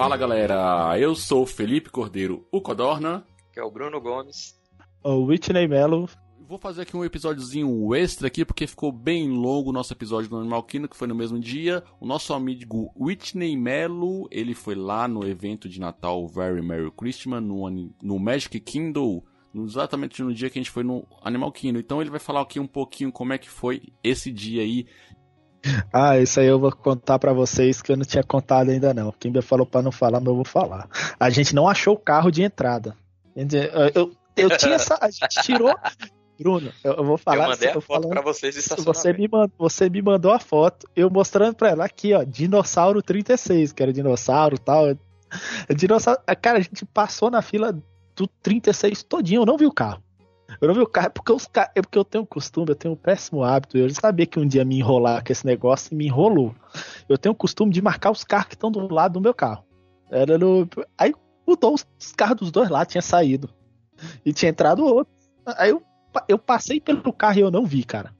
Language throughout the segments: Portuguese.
Fala galera, eu sou Felipe Cordeiro, o Codorna. Que é o Bruno Gomes. O Whitney Mello. Vou fazer aqui um episódiozinho extra aqui, porque ficou bem longo o nosso episódio do Animal Kingdom, que foi no mesmo dia. O nosso amigo Whitney Mello, ele foi lá no evento de Natal Very Merry Christmas, no, no Magic Kingdom, exatamente no dia que a gente foi no Animal Kingdom. Então ele vai falar aqui um pouquinho como é que foi esse dia aí. Ah, isso aí eu vou contar para vocês que eu não tinha contado ainda não. Quem me falou para não falar, mas eu vou falar. A gente não achou o carro de entrada. Eu, eu tinha essa, a gente tirou Bruno, eu, eu vou falar. Eu mandei a eu foto pra vocês de você me, mandou, você me mandou a foto, eu mostrando pra ela aqui, ó, dinossauro 36, que era dinossauro e tal. Dinossauro. Cara, a gente passou na fila do 36 todinho, eu não vi o carro. Eu não vi o carro, é porque, os, é porque eu tenho costume, eu tenho um péssimo hábito. Eu sabia que um dia me enrolar com esse negócio e me enrolou. Eu tenho o costume de marcar os carros que estão do lado do meu carro. Era no, aí mudou os carros dos dois lados, tinha saído. E tinha entrado outro. Aí eu eu passei pelo carro e eu não vi, cara.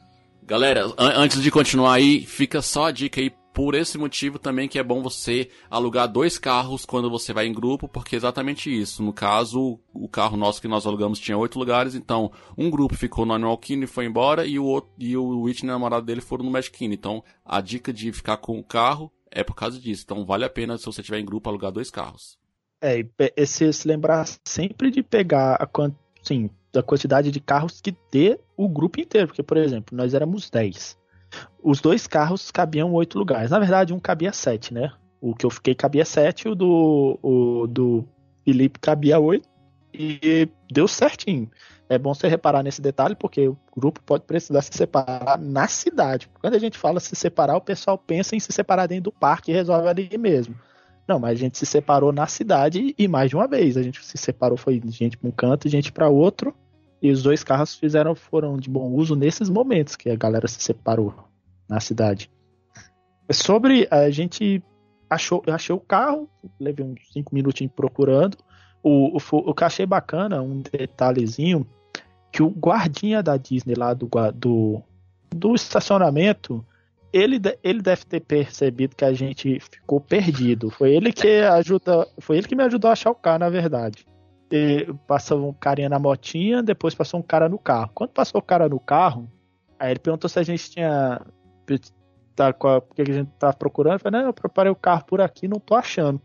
Galera, an antes de continuar aí, fica só a dica aí por esse motivo também que é bom você alugar dois carros quando você vai em grupo, porque é exatamente isso. No caso, o carro nosso que nós alugamos tinha oito lugares, então um grupo ficou no Animal Kingdom e foi embora, e o outro, e o Whitney e a namorada dele foram no Magic Kingdom. Então, a dica de ficar com o carro é por causa disso. Então, vale a pena, se você tiver em grupo, alugar dois carros. É, e se, lembrar sempre de pegar a sim, da quantidade de carros que dê o grupo inteiro. Porque, por exemplo, nós éramos 10. Os dois carros cabiam oito lugares. Na verdade, um cabia sete, né? O que eu fiquei cabia sete, o do, o do Felipe cabia oito. E deu certinho. É bom você reparar nesse detalhe, porque o grupo pode precisar se separar na cidade. Quando a gente fala se separar, o pessoal pensa em se separar dentro do parque e resolve ali mesmo. Não, mas a gente se separou na cidade e mais de uma vez. A gente se separou, foi gente para um canto gente para outro. E os dois carros fizeram foram de bom uso nesses momentos que a galera se separou na cidade. Sobre a gente achou, eu achei o carro, levei uns cinco minutinhos procurando. O, o, o que achei bacana, um detalhezinho, que o guardinha da Disney lá do, do, do estacionamento, ele, ele deve ter percebido que a gente ficou perdido. Foi ele que ajuda, foi ele que me ajudou a achar o carro, na verdade. Passou um carinha na motinha, depois passou um cara no carro. Quando passou o cara no carro, aí ele perguntou se a gente tinha tá, qual, que a gente tá procurando. Eu falei, não, eu preparei o carro por aqui, não tô achando.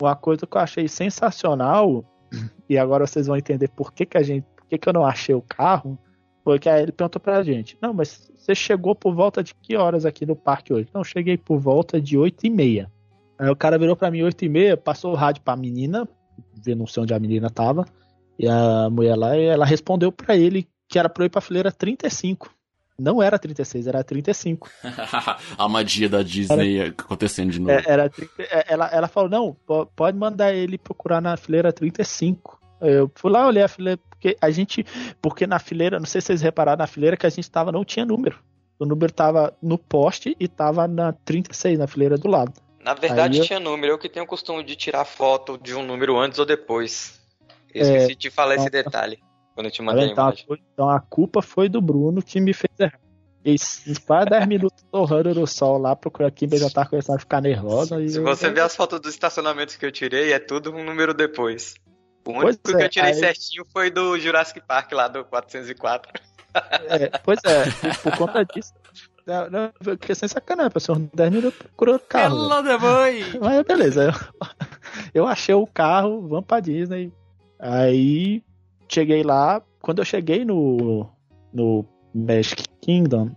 Uma coisa que eu achei sensacional, e agora vocês vão entender por que, que a gente, por que, que eu não achei o carro, foi que aí ele perguntou pra gente, não, mas você chegou por volta de que horas aqui no parque hoje? Não, cheguei por volta de 8 e meia. Aí o cara virou pra mim 8 e meia, passou o rádio pra menina, ver não sei onde a menina tava, e a mulher lá, ela respondeu para ele que era pra eu ir pra fileira 35. Não era 36, era 35. a magia da Disney era, acontecendo de novo. É, era, é, ela, ela falou, não, pode mandar ele procurar na fileira 35. Eu fui lá, olhei a fileira, porque a gente. Porque na fileira, não sei se vocês repararam, na fileira que a gente estava não tinha número. O número estava no poste e estava na 36, na fileira do lado. Na verdade eu... tinha número, eu que tenho o costume de tirar foto de um número antes ou depois. Eu esqueci é, de falar então, esse detalhe quando eu te mandei então, a imagem. Então a culpa foi do Bruno que me fez errar. E quase 10 minutos torrando no sol lá, procurando aqui, já tá começando a ficar nervosa. Se eu... você ver as fotos dos estacionamentos que eu tirei, é tudo um número depois. O único pois que é, eu tirei aí... certinho foi do Jurassic Park lá do 404. É, pois é, por conta disso. Não, não, fiquei sem sacanagem, passou uns 10 minutos procurando carro. Pelo da mãe! Mas beleza, eu, eu achei o carro, vamos pra Disney. Aí cheguei lá, quando eu cheguei no, no Magic Kingdom,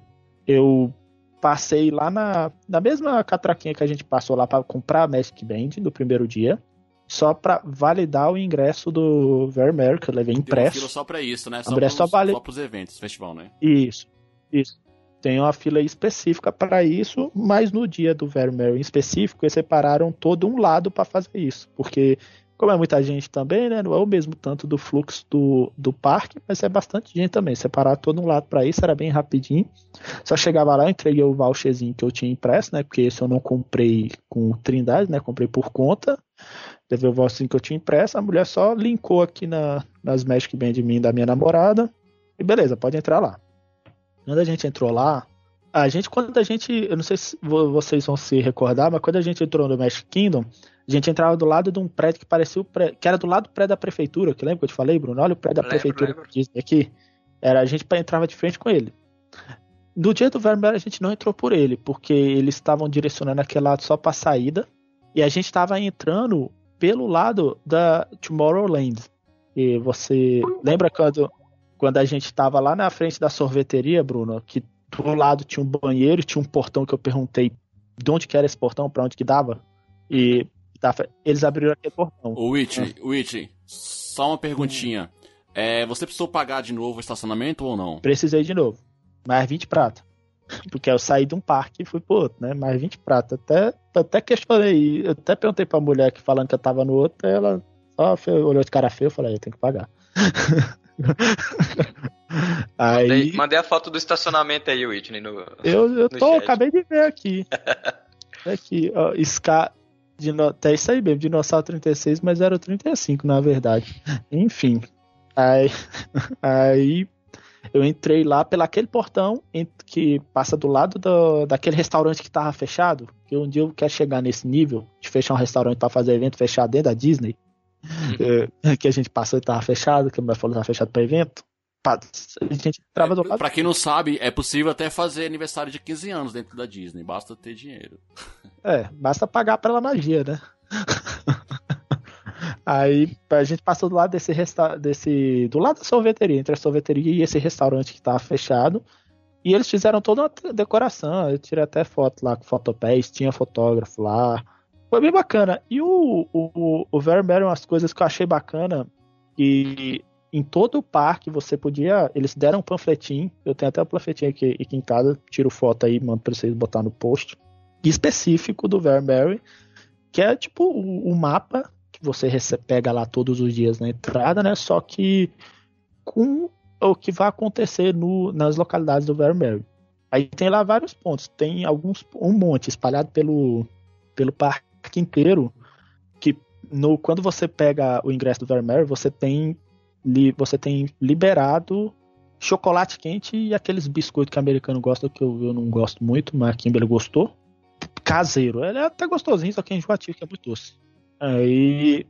eu passei lá na, na mesma catraquinha que a gente passou lá para comprar a Magic Band no primeiro dia só para validar o ingresso do Vermeer, que eu levei impresso. Só para isso, né? Só, pros, só, vale... só pros eventos, festival, né? Isso, isso. Tem uma fila específica para isso, mas no dia do Vermeer em específico, eles separaram todo um lado para fazer isso, porque como é muita gente também, né? Não é o mesmo tanto do fluxo do, do parque, mas é bastante gente também. Separar todo um lado para isso era bem rapidinho. Só chegava lá, entreguei o voucherzinho que eu tinha impresso, né? Porque esse eu não comprei com Trindade, né? Comprei por conta. Levei o voucherzinho que eu tinha impresso. A mulher só linkou aqui na, nas Magic Band de mim da minha namorada. E beleza, pode entrar lá. Quando a gente entrou lá, A gente, quando a gente. Eu não sei se vocês vão se recordar, mas quando a gente entrou no Magic Kingdom, a gente entrava do lado de um prédio que parecia o prédio, que era do lado do prédio da prefeitura, que lembra que eu te falei, Bruno? Olha o prédio da lembro, prefeitura lembro. Disney aqui. Era, a gente entrava de frente com ele. No dia do Vermeer a gente não entrou por ele, porque eles estavam direcionando aquele lado só para saída, e a gente estava entrando pelo lado da Tomorrowland. E você lembra quando, quando a gente estava lá na frente da sorveteria, Bruno, que do lado tinha um banheiro e tinha um portão que eu perguntei de onde que era esse portão, para onde que dava? E eles abriram aquele portão. O Witch, é. Witch, só uma perguntinha. É, você precisou pagar de novo o estacionamento ou não? Precisei de novo. Mais 20 prata. Porque eu saí de um parque e fui pro outro, né? Mais 20 prata. Até, até questionei. Eu até perguntei pra mulher que falando que eu tava no outro, ela só olhou de cara feio e falei, eu tenho que pagar. aí... Mandei, mandei, a foto do estacionamento aí, Whitney, no Eu, eu tô, acabei de ver aqui. aqui, ó, Ska, Dino, até isso aí mesmo, Dinossauro 36, mas era o 35, na verdade. Enfim. Aí, aí eu entrei lá pelo aquele portão que passa do lado do, daquele restaurante que tava fechado. Que um dia eu quero chegar nesse nível de fechar um restaurante para fazer evento fechado dentro da Disney. É, que a gente passou e tava fechado, que o meu falou tava fechado para evento. A gente trava do lado. Pra quem não sabe, é possível até fazer aniversário de 15 anos dentro da Disney, basta ter dinheiro. É, basta pagar pela magia, né? Aí a gente passou do lado desse resta desse do lado da sorveteria, entre a sorveteria e esse restaurante que tava fechado. E eles fizeram toda uma decoração. Eu tirei até foto lá com fotopés, tinha fotógrafo lá. Foi bem bacana. E o, o, o Vermeer, umas coisas que eu achei bacana. E em todo o parque você podia. Eles deram um panfletinho. Eu tenho até um panfletinho aqui, aqui em casa. Tiro foto aí, mando pra vocês botar no post. Específico do Vermeer. Que é tipo o, o mapa que você pega lá todos os dias na entrada, né? Só que com o que vai acontecer no, nas localidades do Vermeer. Aí tem lá vários pontos. Tem alguns um monte espalhado pelo, pelo parque inteiro. Que no, quando você pega o ingresso do Vermeer, você tem li, você tem liberado chocolate quente e aqueles biscoitos que o americano gosta, que eu, eu não gosto muito, mas a Kimberly gostou. Caseiro. Ele é até gostosinho, só que é enjoativo, que é muito doce. Aí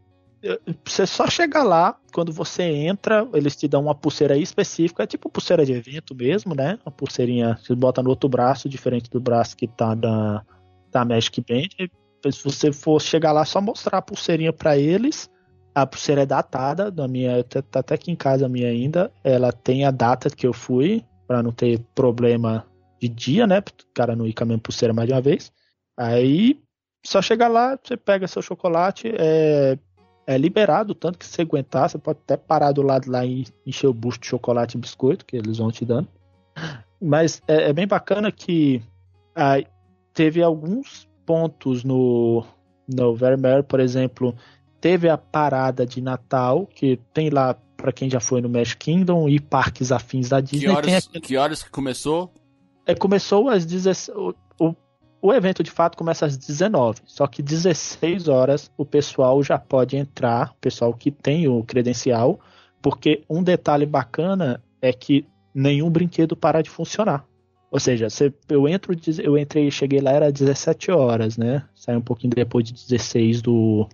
você só chega lá, quando você entra, eles te dão uma pulseira específica, é tipo pulseira de evento mesmo, né? Uma pulseirinha, você bota no outro braço, diferente do braço que tá da, da Magic Band. Se você for chegar lá, só mostrar a pulseirinha para eles a pulseira é datada, da minha, tá, tá até aqui em casa a minha ainda. Ela tem a data que eu fui, para não ter problema de dia, né? Pro cara não ir com a mesma pulseira mais de uma vez. Aí, só chegar lá, você pega seu chocolate, é, é liberado, tanto que você aguentar, você pode até parar do lado lá e encher o busto de chocolate e biscoito, que eles vão te dando. Mas é, é bem bacana que aí, teve alguns pontos no, no Vermeer, por exemplo, teve a parada de Natal, que tem lá para quem já foi no Magic Kingdom e parques afins da Disney. Que horas, aquele... que, horas que começou? É, começou às 16. O, o, o, evento de fato começa às 19. Só que 16 horas o pessoal já pode entrar, o pessoal que tem o credencial, porque um detalhe bacana é que nenhum brinquedo para de funcionar. Ou seja, eu entro, eu entrei, cheguei lá era 17 horas, né? Saí um pouquinho depois de 16 do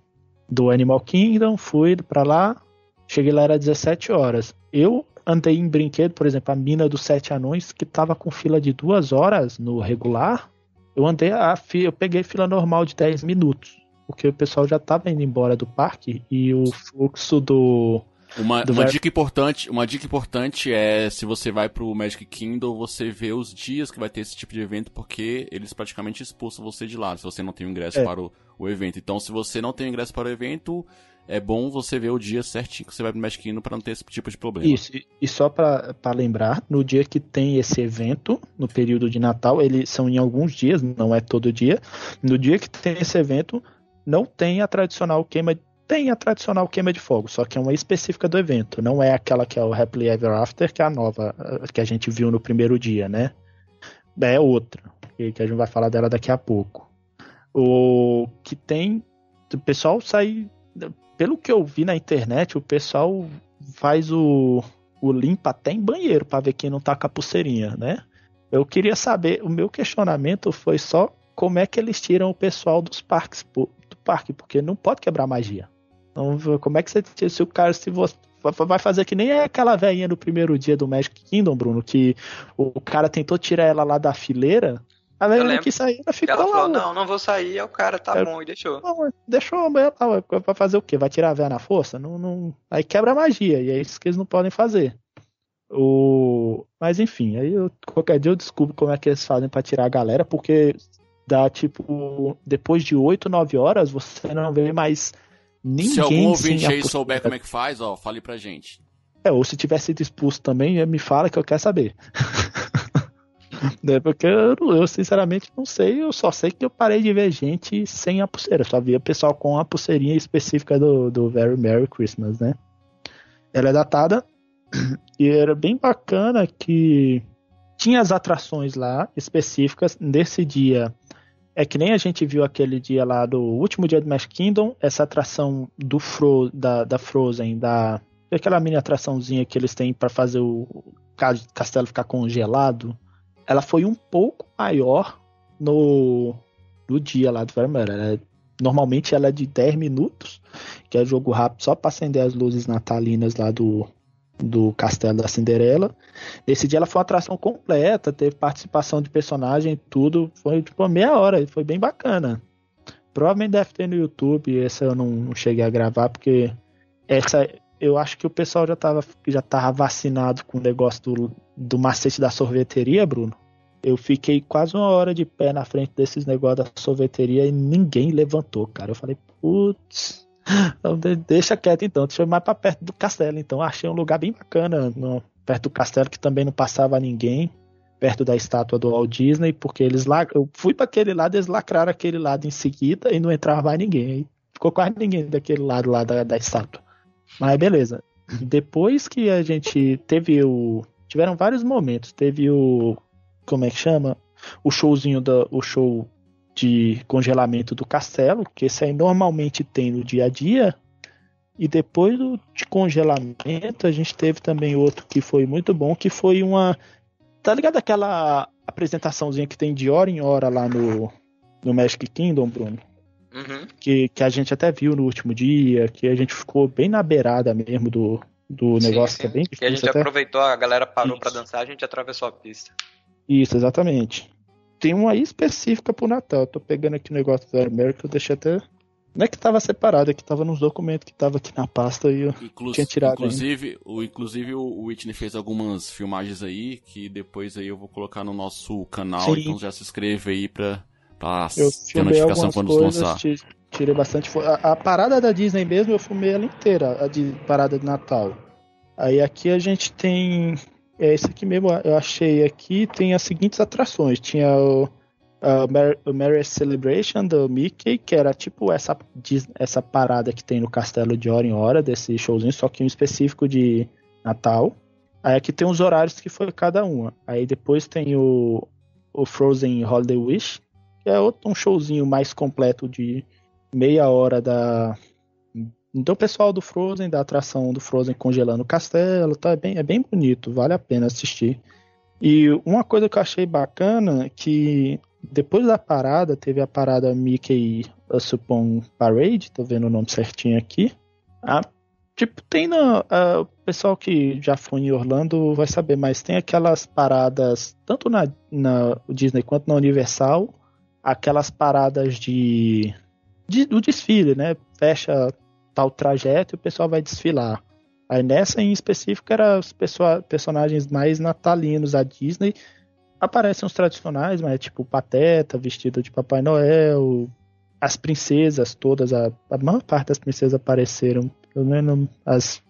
do Animal Kingdom, fui para lá, cheguei lá era 17 horas. Eu andei em brinquedo, por exemplo, a mina dos sete anões, que tava com fila de duas horas no regular, eu andei a eu peguei fila normal de 10 minutos, porque o pessoal já tava indo embora do parque e o fluxo do uma, uma dica importante, uma dica importante é se você vai pro Magic Kingdom, você vê os dias que vai ter esse tipo de evento, porque eles praticamente expulsam você de lá, se você não tem o ingresso é. para o, o evento. Então, se você não tem o ingresso para o evento, é bom você ver o dia certinho que você vai pro Magic Kingdom para não ter esse tipo de problema. Isso, e só para lembrar, no dia que tem esse evento, no período de Natal, eles são em alguns dias, não é todo dia. No dia que tem esse evento, não tem a tradicional queima tem a tradicional queima de fogo, só que é uma específica do evento, não é aquela que é o Happily Ever After, que é a nova, eh, que a gente viu no primeiro dia, né? É outra, que a gente vai falar dela daqui a pouco. O que tem. O pessoal sai. Pelo que eu vi na internet, o pessoal faz o, o limpa até em banheiro para ver quem não tá com a pulseirinha, né? Eu queria saber, o meu questionamento foi só como é que eles tiram o pessoal dos parques do parque, porque não pode quebrar magia. Então, como é que você se o cara se você vai fazer que nem aquela velhinha do primeiro dia do Magic Kingdom, Bruno, que o cara tentou tirar ela lá da fileira, a velha não quis sair, ela ficou ela lá. Falou, não, não vou sair, aí o cara tá é, bom e deixou. Não, deixou, ela vai fazer o quê? Vai tirar a velha na força? Não, não, aí quebra a magia, e é isso que eles não podem fazer. O... Mas enfim, aí eu, qualquer dia eu descubro como é que eles fazem para tirar a galera, porque dá tipo, depois de 8, 9 horas, você não vê mais ninguém. Se algum ouvinte aí souber como é que faz, ó, fale pra gente. É, ou se tiver sido expulso também, me fala que eu quero saber. né, porque eu, eu, sinceramente não sei, eu só sei que eu parei de ver gente sem a pulseira, só via pessoal com a pulseirinha específica do, do Very Merry Christmas, né? Ela é datada e era bem bacana que tinha as atrações lá específicas. Nesse dia, é que nem a gente viu aquele dia lá do último dia do Magic Kingdom, essa atração do Fro, da, da Frozen, da aquela mini atraçãozinha que eles têm para fazer o castelo ficar congelado. Ela foi um pouco maior no, no dia lá do Vermeer. normalmente ela é de 10 minutos, que é jogo rápido só para acender as luzes natalinas lá do, do Castelo da Cinderela. Nesse dia ela foi uma atração completa, teve participação de personagem, tudo. Foi tipo meia hora, foi bem bacana. Provavelmente deve ter no YouTube, essa eu não, não cheguei a gravar, porque essa eu acho que o pessoal já tava, já tava vacinado com o negócio do, do macete da sorveteria, Bruno. Eu fiquei quase uma hora de pé na frente desses negócios da sorveteria e ninguém levantou, cara. Eu falei, putz, então, deixa quieto então, deixa eu ir mais pra perto do castelo. Então, achei um lugar bem bacana, no, perto do castelo, que também não passava ninguém, perto da estátua do Walt Disney, porque eles lá. Eu fui para aquele lado, eles lacraram aquele lado em seguida e não entrava mais ninguém. Aí ficou quase ninguém daquele lado lá da, da estátua. Mas beleza. Depois que a gente teve o. Tiveram vários momentos. Teve o. Como é que chama? O showzinho da. O show de congelamento do castelo, que esse aí normalmente tem no dia a dia. E depois do, de congelamento, a gente teve também outro que foi muito bom, que foi uma. Tá ligado aquela apresentaçãozinha que tem de hora em hora lá no, no Magic Kingdom, Bruno? Uhum. Que, que a gente até viu no último dia, que a gente ficou bem na beirada mesmo do, do negócio, sim. que é bem difícil. Que a gente até... aproveitou, a galera parou para dançar, a gente atravessou a pista. Isso, exatamente tem uma específica pro Natal. Eu tô pegando aqui o negócio do América, eu deixei até. Não é que tava separado, é que tava nos documentos que tava aqui na pasta e eu Inclu tinha tirado. Inclusive, o, inclusive o Whitney fez algumas filmagens aí que depois aí eu vou colocar no nosso canal, Sim. então já se inscreve aí pra, pra eu ter notificação quando coisas, lançar. Tirei bastante. A, a, parada da Disney mesmo eu filmei ela inteira, a de parada de Natal. Aí aqui a gente tem é esse aqui mesmo, eu achei aqui, tem as seguintes atrações. Tinha o, Mary Celebration do Mickey, que era tipo essa, essa parada que tem no Castelo de Hora em Hora, desse showzinho, só que um específico de Natal. Aí aqui tem os horários que foi cada uma. Aí depois tem o, o Frozen Holiday Wish, que é outro, um showzinho mais completo de meia hora da, então o pessoal do Frozen, da atração do Frozen congelando o castelo, tá é bem, é bem bonito, vale a pena assistir. E uma coisa que eu achei bacana que depois da parada, teve a parada Mickey Supon Parade, tô vendo o nome certinho aqui. A, tipo, tem no, a, o pessoal que já foi em Orlando vai saber, mas tem aquelas paradas, tanto na, na Disney quanto na Universal, aquelas paradas de, de do desfile, né? Fecha tal trajeto e o pessoal vai desfilar. Aí nessa em específico era os personagens mais natalinos da Disney. Aparecem os tradicionais, mas tipo Pateta, vestido de Papai Noel, as princesas todas, a, a maior parte das princesas apareceram. Pelo menos as,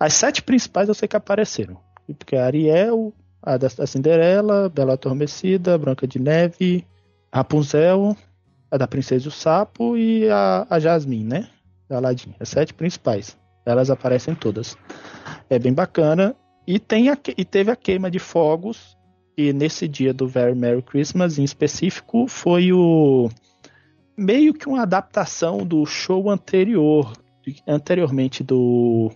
as sete principais eu sei que apareceram. Porque a Ariel, a da Cinderela, Bela Adormecida, Branca de Neve, Rapunzel, a da Princesa e o Sapo e a, a Jasmine, né? Da Aladdin. As sete principais. Elas aparecem todas. É bem bacana. E, tem a, e teve a queima de fogos. E nesse dia do Very Merry Christmas, em específico, foi o. meio que uma adaptação do show anterior. Anteriormente do.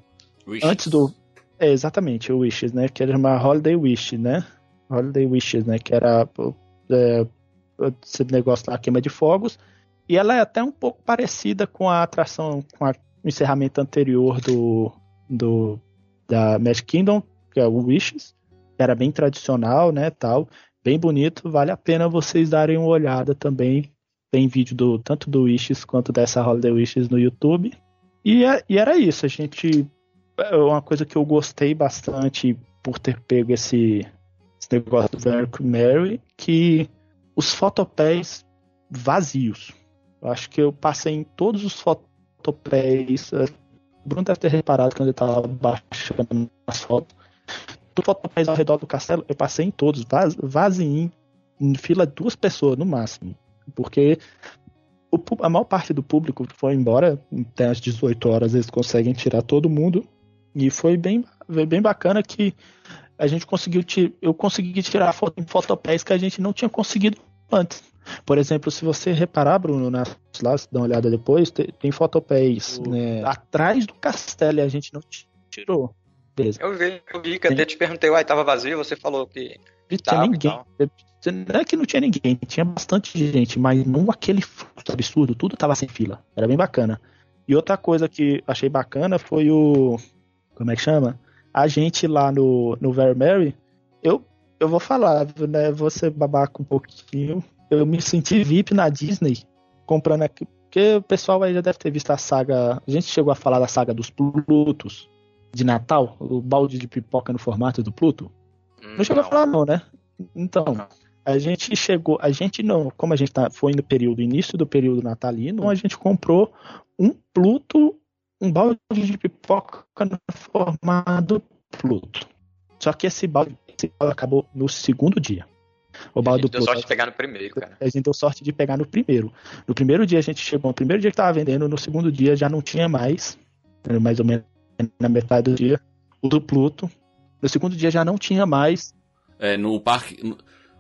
Wishes. Antes do. É, exatamente, o Wishes, né? Que era uma Holiday Wish, né? Holiday Wishes, né? Que era é, esse negócio lá, queima de fogos. E ela é até um pouco parecida com a atração, com a, o encerramento anterior do, do da Magic Kingdom, que é o Wishes. Era bem tradicional, né, tal. Bem bonito, vale a pena vocês darem uma olhada também. Tem vídeo do tanto do Wishes quanto dessa Holiday Wishes no YouTube. E, é, e era isso, a gente. É uma coisa que eu gostei bastante por ter pego esse, esse negócio do Mary, que os fotopés vazios. Eu acho que eu passei em todos os fotopés. O Bruno deve ter reparado quando ele estava baixando as fotos. Do fotopés ao redor do castelo, eu passei em todos, vaz, vazio, em fila duas pessoas no máximo. Porque o, a maior parte do público foi embora, até às 18 horas eles conseguem tirar todo mundo. E foi bem, bem bacana que a gente conseguiu eu consegui tirar foto em fotopés que a gente não tinha conseguido antes. Por exemplo, se você reparar, Bruno, nas lá, se dá uma olhada depois, tem, tem fotopés né, atrás do castelo e a gente não tirou. Beleza. Eu vi, eu vi que até te perguntei, uai, tava vazio, você falou que. Não tinha ninguém. Não é que não tinha ninguém, tinha bastante gente, mas não aquele absurdo, tudo tava sem fila. Era bem bacana. E outra coisa que achei bacana foi o. Como é que chama? A gente lá no, no Very Mary, eu, eu vou falar, né? Você babaca um pouquinho. Eu me senti VIP na Disney comprando aqui. Porque o pessoal aí já deve ter visto a saga. A gente chegou a falar da saga dos Plutos de Natal, o balde de pipoca no formato do Pluto. Não, não chegou a falar, não, né? Então, a gente chegou, a gente não, como a gente tá, foi no período, início do período natalino, a gente comprou um Pluto, um balde de pipoca no formato Pluto. Só que esse balde, esse balde acabou no segundo dia. O balde a gente deu sorte de pegar no primeiro, cara. A gente deu sorte de pegar no primeiro. No primeiro dia a gente chegou, no primeiro dia que tava vendendo, no segundo dia já não tinha mais, mais ou menos na metade do dia, o do Pluto. No segundo dia já não tinha mais. É, no parque. No,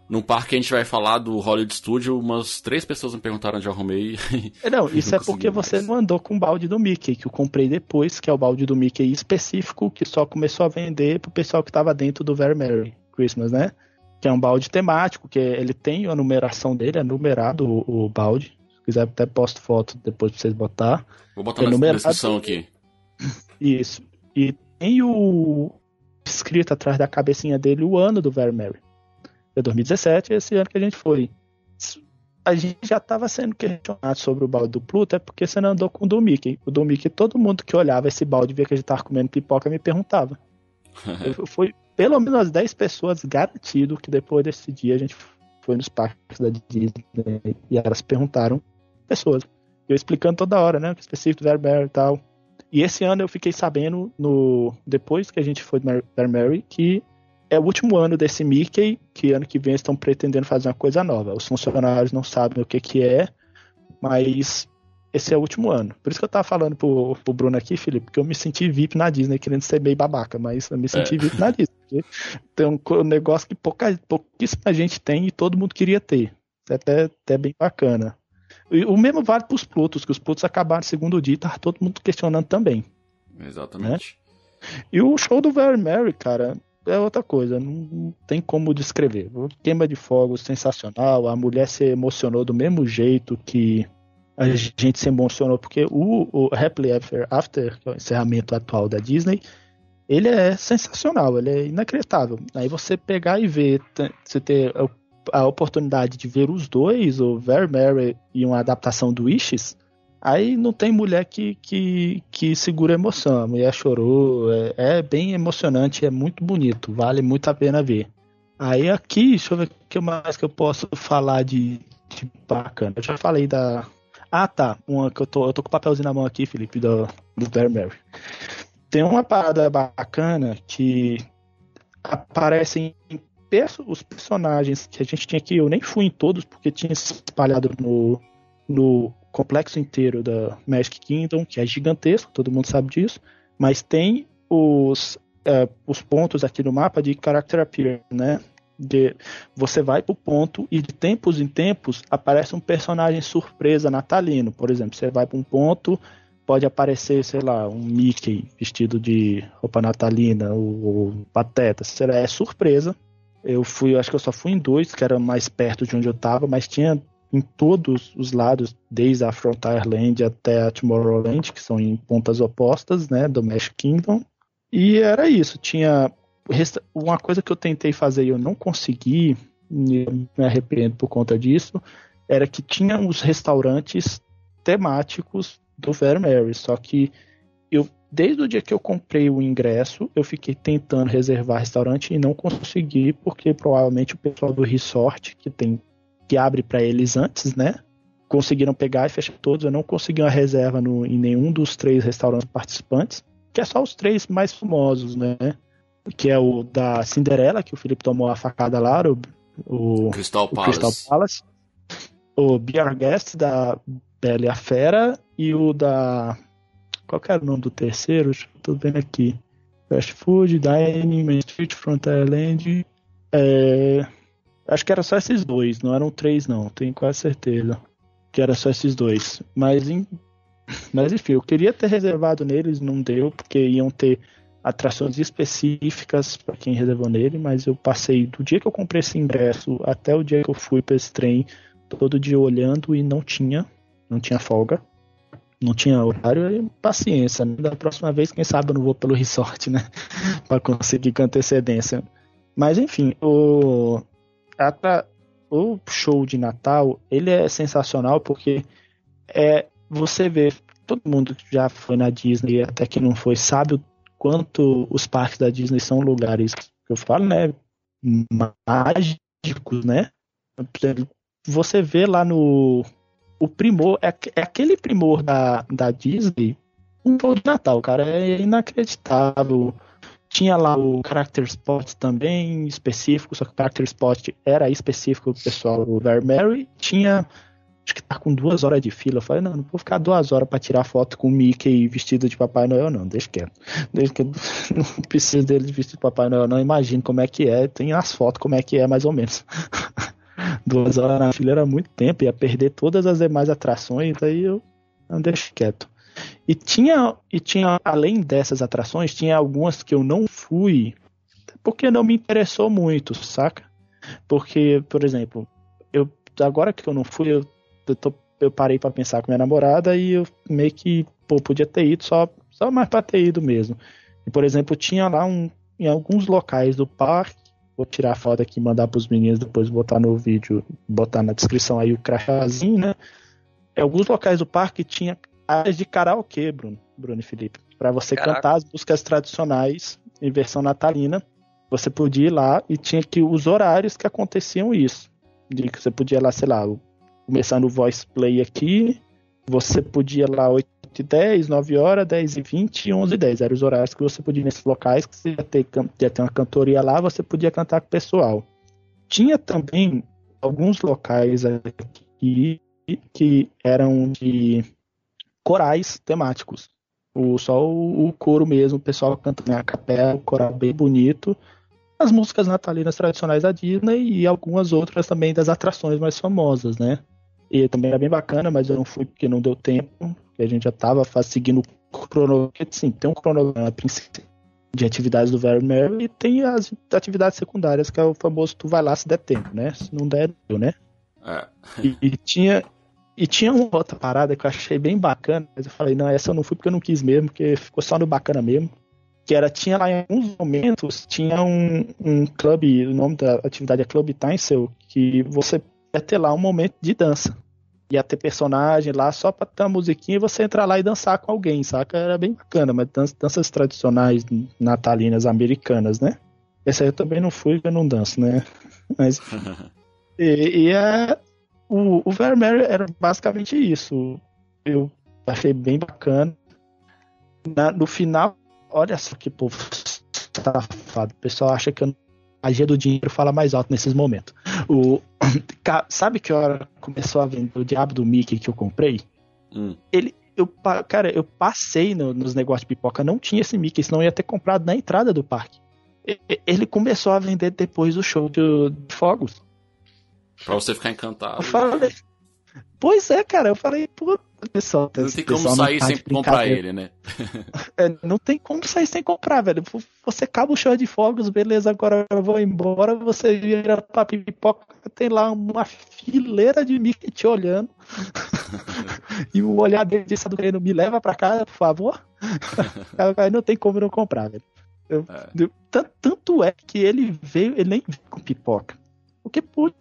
no parque a gente vai falar do Hollywood Studio, umas três pessoas me perguntaram onde eu arrumei. É, não, isso não é porque mais. você não andou com o balde do Mickey, que eu comprei depois, que é o balde do Mickey específico, que só começou a vender pro pessoal que tava dentro do Very Merry Christmas, né? Que é um balde temático, que ele tem a numeração dele, é numerado o, o balde. Se quiser, até posto foto depois pra vocês botar. Vou botar é na descrição aqui. Isso. E tem o escrito atrás da cabecinha dele o ano do Very Mary. É 2017, esse ano que a gente foi. A gente já estava sendo questionado sobre o balde do Pluto, é porque você não andou com o do Mickey. O do Mickey, todo mundo que olhava esse balde via que a gente tava comendo pipoca me perguntava. foi pelo menos umas 10 pessoas garantido que depois desse dia a gente foi nos parques da Disney e elas perguntaram pessoas. Eu explicando toda hora, né? Específico Very Mary e tal. E esse ano eu fiquei sabendo, no depois que a gente foi para Mary, que é o último ano desse Mickey, que ano que vem estão pretendendo fazer uma coisa nova. Os funcionários não sabem o que, que é, mas esse é o último ano. Por isso que eu tava falando pro, pro Bruno aqui, Felipe, que eu me senti VIP na Disney, querendo ser meio babaca, mas eu me senti é. VIP na Disney. Tem um negócio que pouca, pouquíssima gente tem e todo mundo queria ter. É até, até bem bacana. O mesmo vale para os Plutos, que os Plutos acabaram no segundo dia e tá todo mundo questionando também. Exatamente. Né? E o show do Very Mary, cara, é outra coisa, não tem como descrever. Queima de fogo sensacional, a mulher se emocionou do mesmo jeito que a gente se emocionou, porque o, o Happily Ever After, que é o encerramento atual da Disney, ele é sensacional, ele é inacreditável. Aí você pegar e ver, você ter a oportunidade de ver os dois, o Very Mary e uma adaptação do Wishes, aí não tem mulher que, que, que segura a emoção. A mulher chorou, é, é, bem emocionante, é muito bonito, vale muito a pena ver. Aí aqui, deixa eu ver o que mais que eu posso falar de, de bacana. Eu já falei da. Ah tá, uma que eu tô, eu tô com o papelzinho na mão aqui, Felipe, do, do Mary. Tem uma parada bacana que aparecem os personagens que a gente tinha aqui, eu nem fui em todos, porque tinha se espalhado no, no complexo inteiro da Magic Kingdom, que é gigantesco, todo mundo sabe disso, mas tem os, uh, os pontos aqui no mapa de Character Appear, né? De, você vai pro ponto e de tempos em tempos aparece um personagem surpresa natalino. Por exemplo, você vai para um ponto, pode aparecer, sei lá, um Mickey vestido de roupa natalina, ou, ou Pateta, será é surpresa Eu fui, acho que eu só fui em dois, que era mais perto de onde eu tava, mas tinha em todos os lados, desde a Frontierland até a Tomorrowland, que são em pontas opostas, né, do Magic Kingdom. E era isso, tinha uma coisa que eu tentei fazer e eu não consegui, me arrependo por conta disso, era que tinha os restaurantes temáticos do Very Mary, só que eu desde o dia que eu comprei o ingresso, eu fiquei tentando reservar restaurante e não consegui, porque provavelmente o pessoal do resort que tem que abre para eles antes, né? Conseguiram pegar e fechar todos. Eu não consegui uma reserva no, em nenhum dos três restaurantes participantes, que é só os três mais famosos, né? Que é o da Cinderela, que o Felipe tomou a facada lá, o, o Crystal Palace. O Crystal Palace. O Beer Guest da Bela e a Fera e o da. Qual que era o nome do terceiro? Tô vendo aqui. Fast Food, Dining, Main Street, Frontierland. É... Acho que era só esses dois, não eram três, não. Tenho quase certeza que era só esses dois. Mas, em... Mas enfim, eu queria ter reservado neles, não deu, porque iam ter atrações específicas para quem reservou nele, mas eu passei do dia que eu comprei esse ingresso até o dia que eu fui para esse trem, todo dia olhando e não tinha, não tinha folga, não tinha horário, e paciência. Né? Da próxima vez, quem sabe eu não vou pelo resort, né? para conseguir com antecedência. Mas enfim, o o show de Natal, ele é sensacional porque é você vê todo mundo que já foi na Disney, até que não foi, sabe o quanto os parques da Disney são lugares que eu falo, né, mágicos, né? Você vê lá no o primor é, é aquele primor da, da Disney, um show de Natal, cara, é inacreditável tinha lá o Character Spot também específico, só que o Character Spot era específico pro pessoal do Mary. Tinha, acho que tá com duas horas de fila. Eu falei, não, não vou ficar duas horas para tirar foto com o Mickey vestido de Papai Noel, não, deixa quieto. Deixa que não preciso dele vestido de Papai Noel, não. Imagino como é que é, tem as fotos como é que é, mais ou menos. duas horas na fila era muito tempo, ia perder todas as demais atrações, aí eu não deixo quieto. E tinha, e tinha, além dessas atrações, tinha algumas que eu não fui porque não me interessou muito, saca? Porque, por exemplo, eu agora que eu não fui, eu, eu, tô, eu parei para pensar com minha namorada e eu meio que, pô, podia ter ido só, só mais pra ter ido mesmo. E, por exemplo, tinha lá um, em alguns locais do parque, vou tirar a foto aqui e mandar pros meninos, depois botar no vídeo, botar na descrição aí o crachazinho, né? Em alguns locais do parque tinha áreas de karaokê, Bruno, Bruno e Felipe. Para você Caraca. cantar as músicas tradicionais em versão natalina. Você podia ir lá e tinha que os horários que aconteciam isso. De que você podia ir lá, sei lá, começando o voice play aqui, você podia lá 8 e 10, 9 horas, 10 e 20 e 11 e 10. Eram os horários que você podia nesses locais, que você ia ter, ia ter uma cantoria lá, você podia cantar com o pessoal. Tinha também alguns locais aqui que eram de corais temáticos. O, só o, o coro mesmo, o pessoal cantando a capela, o coral bem bonito. As músicas natalinas tradicionais da Disney e algumas outras também das atrações mais famosas, né? E também era bem bacana, mas eu não fui porque não deu tempo. a gente já estava seguindo o cronograma. Sim, tem um cronograma de atividades do Very Merry e tem as atividades secundárias, que é o famoso tu vai lá se der tempo, né? Se não der, deu, né? É. e, e, tinha, e tinha uma outra parada que eu achei bem bacana, mas eu falei, não, essa eu não fui porque eu não quis mesmo, porque ficou só no bacana mesmo. Que era, tinha lá em alguns momentos, tinha um, um clube, o nome da atividade é Club Tinsel, que você ia ter lá um momento de dança. Ia ter personagem lá só pra ter uma musiquinha e você entrar lá e dançar com alguém, saca? Era bem bacana, mas danças tradicionais natalinas americanas, né? Essa aí eu também não fui, eu não danço, né? Mas. e, e é, o, o Vermeer era basicamente isso. Eu achei bem bacana. Na, no final, olha só que povo safado. O pessoal acha que a magia do dinheiro fala mais alto nesses momentos. O, sabe que hora começou a vender o diabo do Mickey que eu comprei? Hum. Ele, eu, cara, eu passei no, nos negócios de pipoca, não tinha esse Mickey, senão eu ia ter comprado na entrada do parque. Ele começou a vender depois do show de, de fogos. Pra você ficar encantado. Eu falei. Pois é, cara. Eu falei, pô, pessoal. Não tem como sair sem comprar ele, né? É, não tem como sair sem comprar, velho. Você acaba o show de fogos, beleza, agora eu vou embora, você vira pra pipoca, tem lá uma fileira de Mickey te olhando. e o olhar dele disse do me leva pra casa, por favor. Aí não tem como não comprar, velho. Eu, é. tanto é que ele veio, ele nem veio com pipoca. Porque, puxa,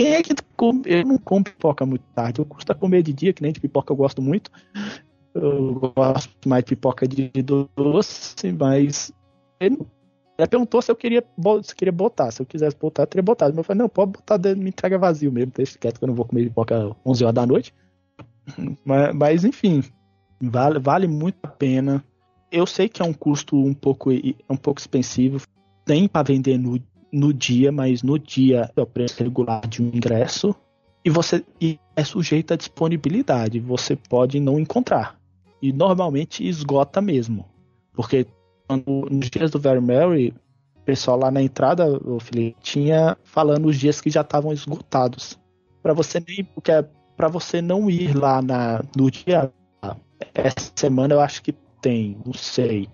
quem é que come? Eu não como pipoca muito tarde. Eu costumo comer de dia, que nem de pipoca eu gosto muito. Eu gosto mais de pipoca de doce, mas ele, perguntou se eu queria, se queria botar. Se eu quisesse botar, eu teria botado. Mas eu falei, não, pode botar, me entrega vazio mesmo, deixa quieto que eu não vou comer pipoca 11 horas da noite. Mas, mas enfim, vale, vale muito a pena. Eu sei que é um custo um pouco, um pouco expensivo. Tem para vender no no dia, mas no dia é o preço regular de um ingresso e você e é sujeito à disponibilidade. Você pode não encontrar e normalmente esgota mesmo, porque quando, nos dias do Very Mary, pessoal lá na entrada, o Felipe, tinha falando os dias que já estavam esgotados. Para você nem porque é para você não ir lá na no dia essa semana eu acho que tem, não sei.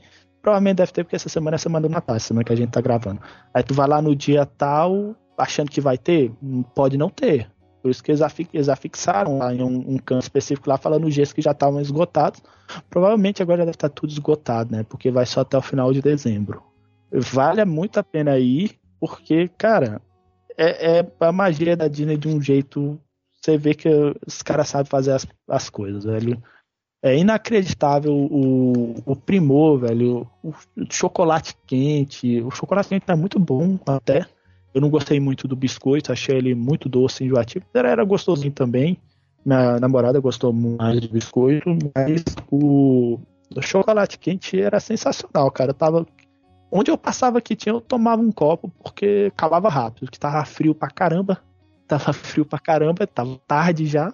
Provavelmente deve ter, porque essa semana é a semana do Natal, semana que a gente tá gravando. Aí tu vai lá no dia tal, achando que vai ter, pode não ter. Por isso que eles, afix, eles afixaram lá em um, um canto específico lá, falando os dias que já estavam esgotados. Provavelmente agora já deve estar tudo esgotado, né? Porque vai só até o final de dezembro. Vale muito a pena ir, porque, cara, é, é a magia da Disney de um jeito. Você vê que os caras sabem fazer as, as coisas, velho. É inacreditável o, o primor, velho. O, o chocolate quente. O chocolate quente tá muito bom até. Eu não gostei muito do biscoito, achei ele muito doce enjoativo. Era, era gostosinho também. Minha namorada gostou mais do biscoito, mas o, o chocolate quente era sensacional, cara. Eu tava. Onde eu passava que tinha, eu tomava um copo porque calava rápido, que tava frio pra caramba. Tava frio pra caramba, tava tarde já.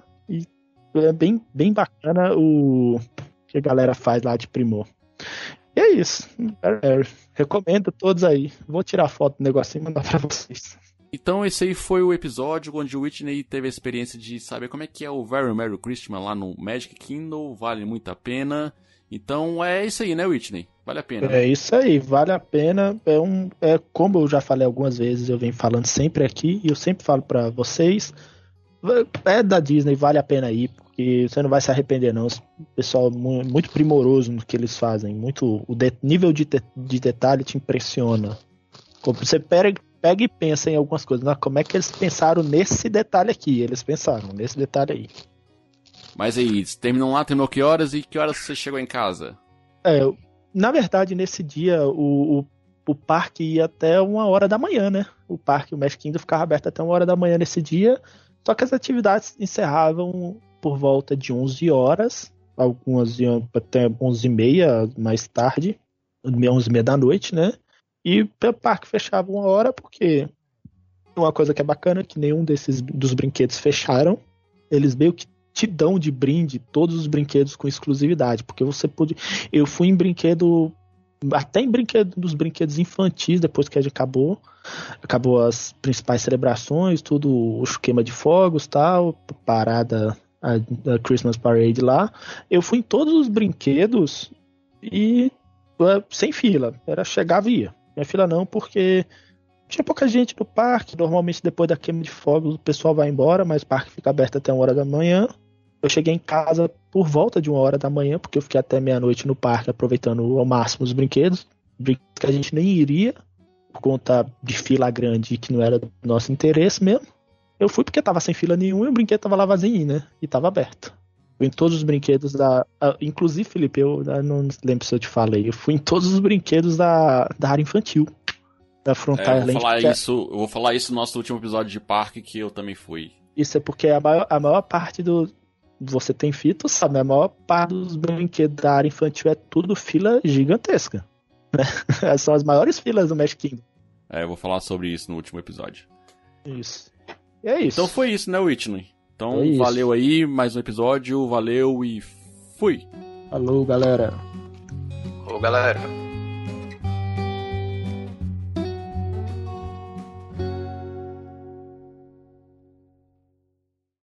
É bem, bem bacana o que a galera faz lá de Primor. E é isso. É, é, recomendo todos aí. Vou tirar foto do negocinho e mandar pra vocês. Então esse aí foi o episódio onde o Whitney teve a experiência de saber como é que é o Very Merry Christmas lá no Magic Kingdom, vale muito a pena. Então é isso aí, né, Whitney? Vale a pena. É isso aí, vale a pena. É um, é como eu já falei algumas vezes, eu venho falando sempre aqui e eu sempre falo para vocês, é da Disney, vale a pena ir, porque você não vai se arrepender, não. O pessoal muito primoroso no que eles fazem. Muito, o de, nível de, de detalhe te impressiona. Você pega, pega e pensa em algumas coisas. Né? Como é que eles pensaram nesse detalhe aqui? Eles pensaram nesse detalhe aí. Mas aí, terminou lá, terminou que horas e que horas você chegou em casa? É, na verdade, nesse dia, o, o, o, parque ia até uma hora da manhã, né? O parque, o Magic Kingdom ficava aberto até uma hora da manhã nesse dia. Só que as atividades encerravam por volta de 11 horas, algumas até 11 e meia mais tarde, 11 e meia da noite, né? E o parque fechava uma hora porque uma coisa que é bacana é que nenhum desses dos brinquedos fecharam. Eles meio que te dão de brinde todos os brinquedos com exclusividade, porque você pode. Eu fui em brinquedo até em brinquedo dos brinquedos infantis depois que a gente acabou acabou as principais celebrações tudo o esquema de fogos tal parada a, Christmas Parade lá, eu fui em todos os brinquedos e uh, sem fila. Era chegar via. Minha fila não, porque tinha pouca gente no parque. Normalmente depois da queima de fogos o pessoal vai embora, mas o parque fica aberto até uma hora da manhã. Eu cheguei em casa por volta de uma hora da manhã, porque eu fiquei até meia-noite no parque aproveitando ao máximo os brinquedos. Brinquedos que a gente nem iria, por conta de fila grande que não era do nosso interesse mesmo. Eu fui porque tava sem fila nenhuma e o brinquedo tava lá vazio, né? E tava aberto. Fui em todos os brinquedos da. Inclusive, Felipe, eu não lembro se eu te falei. Eu fui em todos os brinquedos da, da área infantil. Da Frontier é, eu vou falar é isso Eu vou falar isso no nosso último episódio de parque que eu também fui. Isso é porque a maior, a maior parte do. Você tem fita, sabe? A maior parte dos brinquedos da área infantil é tudo fila gigantesca. Né? São as maiores filas do Magic Kingdom. É, eu vou falar sobre isso no último episódio. Isso. E é isso. Então foi isso, né, Whitney? Então é valeu aí, mais um episódio, valeu e fui. Falou, galera. Falou, galera.